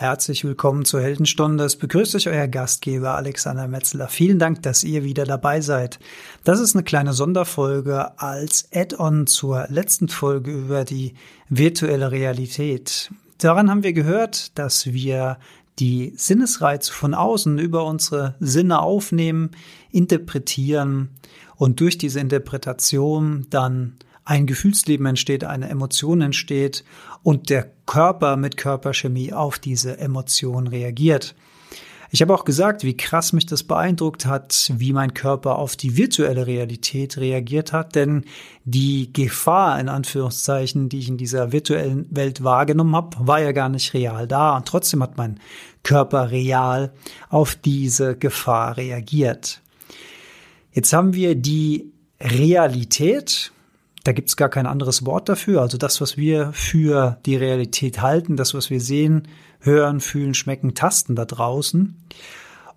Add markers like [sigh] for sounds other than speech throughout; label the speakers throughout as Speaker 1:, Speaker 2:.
Speaker 1: Herzlich willkommen zur Heldenstunde. Es begrüßt euch euer Gastgeber Alexander Metzler. Vielen Dank, dass ihr wieder dabei seid. Das ist eine kleine Sonderfolge als Add-on zur letzten Folge über die virtuelle Realität. Daran haben wir gehört, dass wir die Sinnesreize von außen über unsere Sinne aufnehmen, interpretieren und durch diese Interpretation dann ein Gefühlsleben entsteht, eine Emotion entsteht und der Körper mit Körperchemie auf diese Emotion reagiert. Ich habe auch gesagt, wie krass mich das beeindruckt hat, wie mein Körper auf die virtuelle Realität reagiert hat, denn die Gefahr in Anführungszeichen, die ich in dieser virtuellen Welt wahrgenommen habe, war ja gar nicht real da und trotzdem hat mein Körper real auf diese Gefahr reagiert. Jetzt haben wir die Realität, da gibt's gar kein anderes Wort dafür. Also das, was wir für die Realität halten, das, was wir sehen, hören, fühlen, schmecken, tasten da draußen.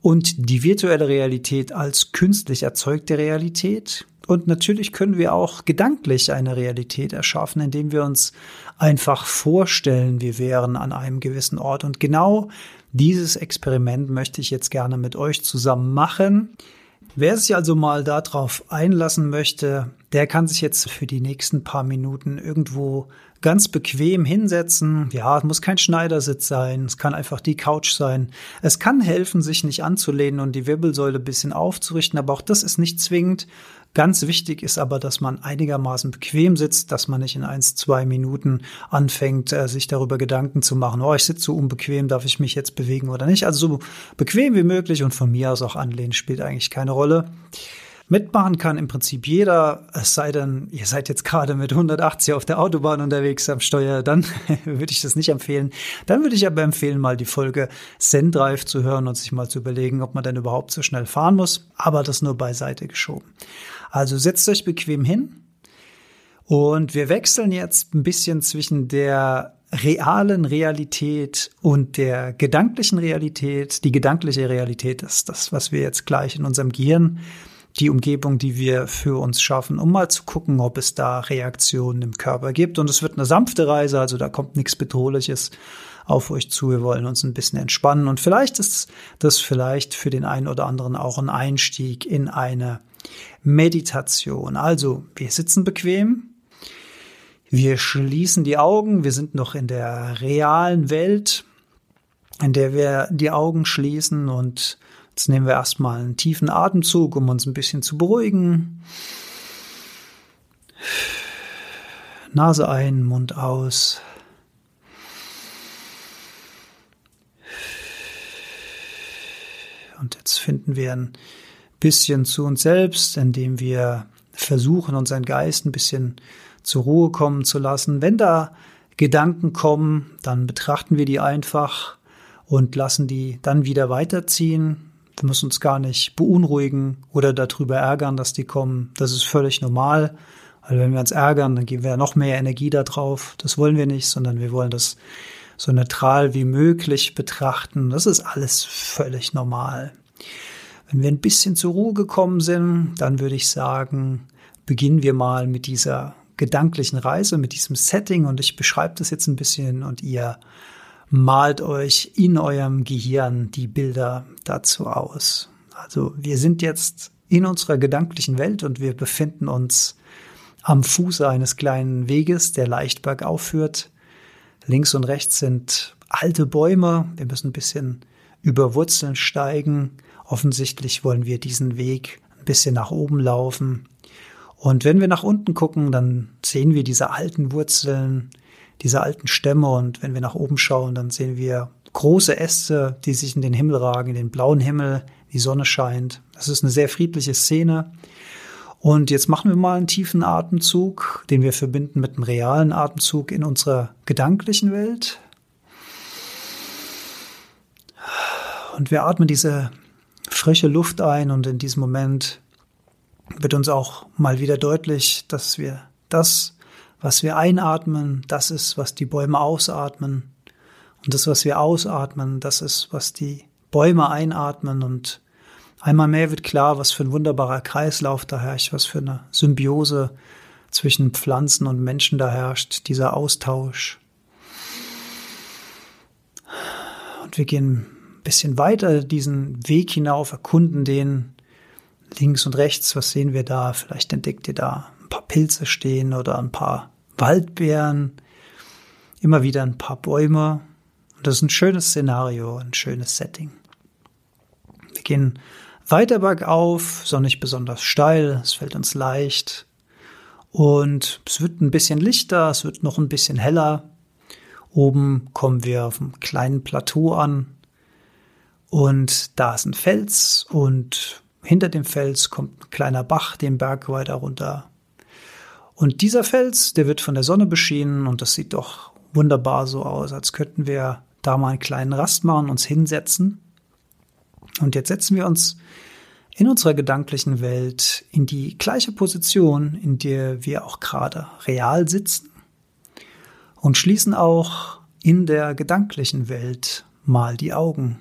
Speaker 1: Und die virtuelle Realität als künstlich erzeugte Realität. Und natürlich können wir auch gedanklich eine Realität erschaffen, indem wir uns einfach vorstellen, wir wären an einem gewissen Ort. Und genau dieses Experiment möchte ich jetzt gerne mit euch zusammen machen. Wer sich also mal darauf einlassen möchte, der kann sich jetzt für die nächsten paar Minuten irgendwo ganz bequem hinsetzen. Ja, es muss kein Schneidersitz sein, es kann einfach die Couch sein. Es kann helfen, sich nicht anzulehnen und die Wirbelsäule ein bisschen aufzurichten, aber auch das ist nicht zwingend. Ganz wichtig ist aber, dass man einigermaßen bequem sitzt, dass man nicht in eins, zwei Minuten anfängt, äh, sich darüber Gedanken zu machen, oh, ich sitze so unbequem, darf ich mich jetzt bewegen oder nicht. Also so bequem wie möglich und von mir aus auch anlehnen spielt eigentlich keine Rolle. Mitmachen kann im Prinzip jeder, es sei denn, ihr seid jetzt gerade mit 180 auf der Autobahn unterwegs am Steuer, dann [laughs] würde ich das nicht empfehlen. Dann würde ich aber empfehlen, mal die Folge Sendrive zu hören und sich mal zu überlegen, ob man denn überhaupt so schnell fahren muss. Aber das nur beiseite geschoben. Also setzt euch bequem hin und wir wechseln jetzt ein bisschen zwischen der realen Realität und der gedanklichen Realität. Die gedankliche Realität ist das, was wir jetzt gleich in unserem Gehirn die Umgebung, die wir für uns schaffen, um mal zu gucken, ob es da Reaktionen im Körper gibt. Und es wird eine sanfte Reise, also da kommt nichts Bedrohliches auf euch zu. Wir wollen uns ein bisschen entspannen. Und vielleicht ist das vielleicht für den einen oder anderen auch ein Einstieg in eine Meditation. Also, wir sitzen bequem. Wir schließen die Augen. Wir sind noch in der realen Welt, in der wir die Augen schließen und Jetzt nehmen wir erstmal einen tiefen Atemzug, um uns ein bisschen zu beruhigen. Nase ein, Mund aus. Und jetzt finden wir ein bisschen zu uns selbst, indem wir versuchen, unseren Geist ein bisschen zur Ruhe kommen zu lassen. Wenn da Gedanken kommen, dann betrachten wir die einfach und lassen die dann wieder weiterziehen. Wir müssen uns gar nicht beunruhigen oder darüber ärgern, dass die kommen. Das ist völlig normal. Weil wenn wir uns ärgern, dann geben wir noch mehr Energie da drauf. Das wollen wir nicht, sondern wir wollen das so neutral wie möglich betrachten. Das ist alles völlig normal. Wenn wir ein bisschen zur Ruhe gekommen sind, dann würde ich sagen, beginnen wir mal mit dieser gedanklichen Reise, mit diesem Setting und ich beschreibe das jetzt ein bisschen und ihr malt euch in eurem Gehirn die Bilder dazu aus. Also wir sind jetzt in unserer gedanklichen Welt und wir befinden uns am Fuße eines kleinen Weges, der leicht bergauf führt. Links und rechts sind alte Bäume. Wir müssen ein bisschen über Wurzeln steigen. Offensichtlich wollen wir diesen Weg ein bisschen nach oben laufen. Und wenn wir nach unten gucken, dann sehen wir diese alten Wurzeln, diese alten Stämme und wenn wir nach oben schauen, dann sehen wir große Äste, die sich in den Himmel ragen, in den blauen Himmel, die Sonne scheint. Das ist eine sehr friedliche Szene. Und jetzt machen wir mal einen tiefen Atemzug, den wir verbinden mit einem realen Atemzug in unserer gedanklichen Welt. Und wir atmen diese frische Luft ein und in diesem Moment wird uns auch mal wieder deutlich, dass wir das was wir einatmen, das ist, was die Bäume ausatmen. Und das, was wir ausatmen, das ist, was die Bäume einatmen. Und einmal mehr wird klar, was für ein wunderbarer Kreislauf da herrscht, was für eine Symbiose zwischen Pflanzen und Menschen da herrscht, dieser Austausch. Und wir gehen ein bisschen weiter diesen Weg hinauf, erkunden den links und rechts. Was sehen wir da? Vielleicht entdeckt ihr da ein paar Pilze stehen oder ein paar Waldbeeren, immer wieder ein paar Bäume. Und das ist ein schönes Szenario, ein schönes Setting. Wir gehen weiter bergauf, so nicht besonders steil, es fällt uns leicht. Und es wird ein bisschen lichter, es wird noch ein bisschen heller. Oben kommen wir auf einem kleinen Plateau an. Und da ist ein Fels und hinter dem Fels kommt ein kleiner Bach den Berg weiter runter. Und dieser Fels, der wird von der Sonne beschienen und das sieht doch wunderbar so aus, als könnten wir da mal einen kleinen Rast machen, uns hinsetzen. Und jetzt setzen wir uns in unserer gedanklichen Welt in die gleiche Position, in der wir auch gerade real sitzen und schließen auch in der gedanklichen Welt mal die Augen.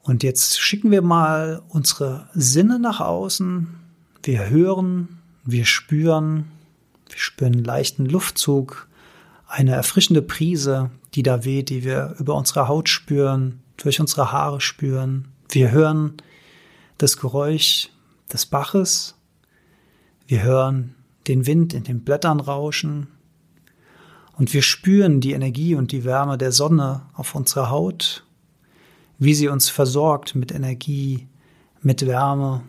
Speaker 1: Und jetzt schicken wir mal unsere Sinne nach außen. Wir hören, wir spüren, wir spüren leichten Luftzug, eine erfrischende Prise, die da weht, die wir über unsere Haut spüren, durch unsere Haare spüren. Wir hören das Geräusch des Baches. Wir hören den Wind in den Blättern rauschen. Und wir spüren die Energie und die Wärme der Sonne auf unserer Haut, wie sie uns versorgt mit Energie, mit Wärme.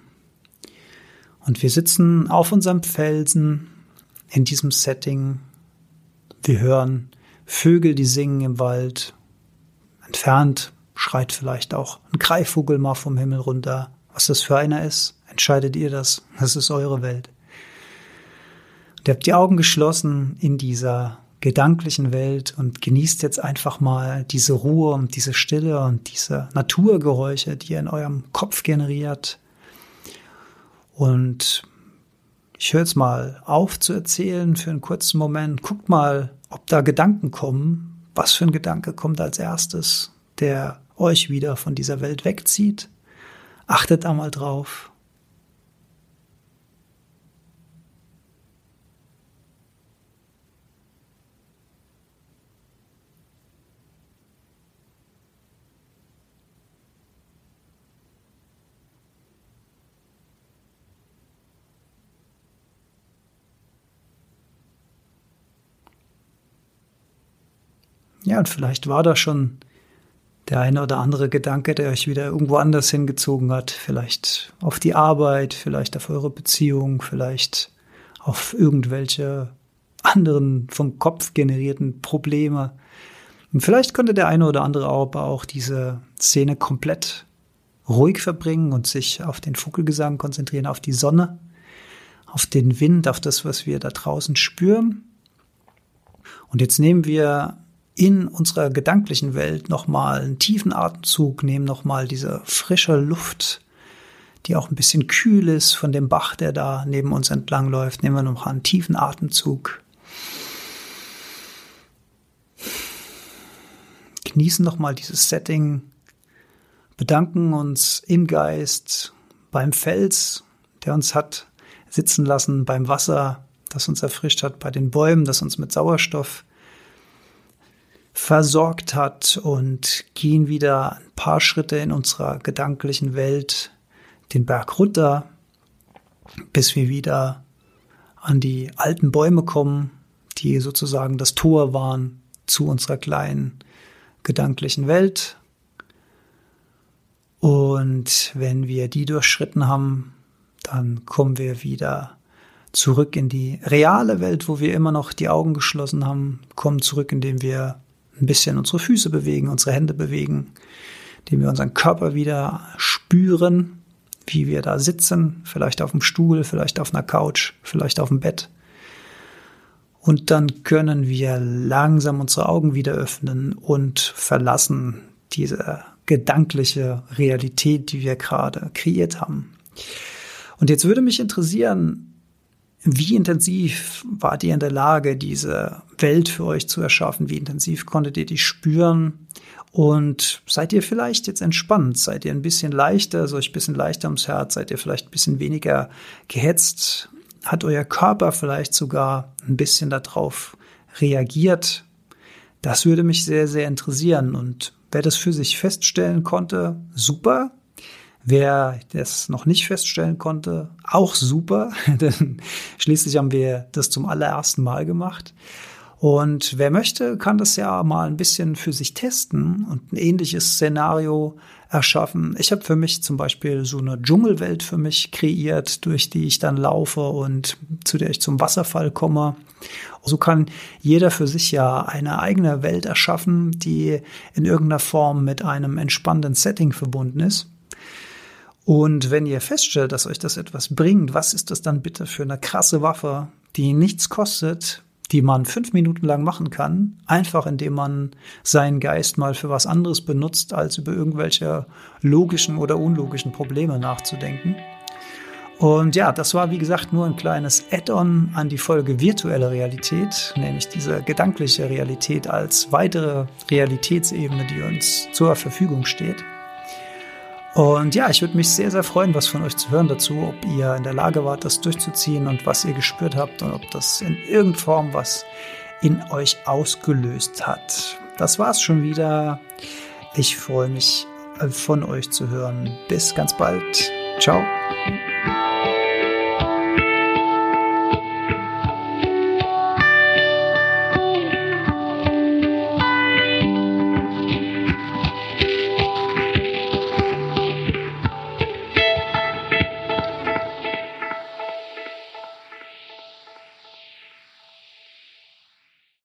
Speaker 1: Und wir sitzen auf unserem Felsen in diesem Setting. Wir hören Vögel, die singen im Wald. Entfernt schreit vielleicht auch ein Greifvogel mal vom Himmel runter. Was das für einer ist, entscheidet ihr das. Das ist eure Welt. Und ihr habt die Augen geschlossen in dieser gedanklichen Welt und genießt jetzt einfach mal diese Ruhe und diese Stille und diese Naturgeräusche, die ihr in eurem Kopf generiert. Und ich höre jetzt mal auf zu erzählen für einen kurzen Moment. Guckt mal, ob da Gedanken kommen. Was für ein Gedanke kommt als erstes, der euch wieder von dieser Welt wegzieht. Achtet da mal drauf. Ja, und vielleicht war da schon der eine oder andere Gedanke, der euch wieder irgendwo anders hingezogen hat. Vielleicht auf die Arbeit, vielleicht auf eure Beziehung, vielleicht auf irgendwelche anderen vom Kopf generierten Probleme. Und vielleicht konnte der eine oder andere aber auch diese Szene komplett ruhig verbringen und sich auf den Vogelgesang konzentrieren, auf die Sonne, auf den Wind, auf das, was wir da draußen spüren. Und jetzt nehmen wir in unserer gedanklichen Welt nochmal einen tiefen Atemzug, nehmen nochmal diese frische Luft, die auch ein bisschen kühl ist von dem Bach, der da neben uns entlang läuft, nehmen wir noch einen tiefen Atemzug. Genießen nochmal dieses Setting, bedanken uns im Geist beim Fels, der uns hat sitzen lassen, beim Wasser, das uns erfrischt hat, bei den Bäumen, das uns mit Sauerstoff versorgt hat und gehen wieder ein paar Schritte in unserer gedanklichen Welt den Berg runter, bis wir wieder an die alten Bäume kommen, die sozusagen das Tor waren zu unserer kleinen gedanklichen Welt. Und wenn wir die durchschritten haben, dann kommen wir wieder zurück in die reale Welt, wo wir immer noch die Augen geschlossen haben, kommen zurück, indem wir ein bisschen unsere Füße bewegen, unsere Hände bewegen, indem wir unseren Körper wieder spüren, wie wir da sitzen, vielleicht auf dem Stuhl, vielleicht auf einer Couch, vielleicht auf dem Bett. Und dann können wir langsam unsere Augen wieder öffnen und verlassen diese gedankliche Realität, die wir gerade kreiert haben. Und jetzt würde mich interessieren, wie intensiv wart ihr in der Lage, diese Welt für euch zu erschaffen? Wie intensiv konntet ihr die spüren? Und seid ihr vielleicht jetzt entspannt? Seid ihr ein bisschen leichter, so euch ein bisschen leichter ums Herz? Seid ihr vielleicht ein bisschen weniger gehetzt? Hat euer Körper vielleicht sogar ein bisschen darauf reagiert, Das würde mich sehr, sehr interessieren. Und wer das für sich feststellen konnte, super. Wer das noch nicht feststellen konnte, auch super, [laughs] denn schließlich haben wir das zum allerersten Mal gemacht. Und wer möchte, kann das ja mal ein bisschen für sich testen und ein ähnliches Szenario erschaffen. Ich habe für mich zum Beispiel so eine Dschungelwelt für mich kreiert, durch die ich dann laufe und zu der ich zum Wasserfall komme. So kann jeder für sich ja eine eigene Welt erschaffen, die in irgendeiner Form mit einem entspannenden Setting verbunden ist. Und wenn ihr feststellt, dass euch das etwas bringt, was ist das dann bitte für eine krasse Waffe, die nichts kostet, die man fünf Minuten lang machen kann, einfach indem man seinen Geist mal für was anderes benutzt, als über irgendwelche logischen oder unlogischen Probleme nachzudenken. Und ja, das war wie gesagt nur ein kleines Add-on an die Folge virtuelle Realität, nämlich diese gedankliche Realität als weitere Realitätsebene, die uns zur Verfügung steht. Und ja, ich würde mich sehr, sehr freuen, was von euch zu hören dazu, ob ihr in der Lage wart, das durchzuziehen und was ihr gespürt habt und ob das in irgendeiner Form was in euch ausgelöst hat. Das war's schon wieder. Ich freue mich, äh, von euch zu hören. Bis ganz bald. Ciao.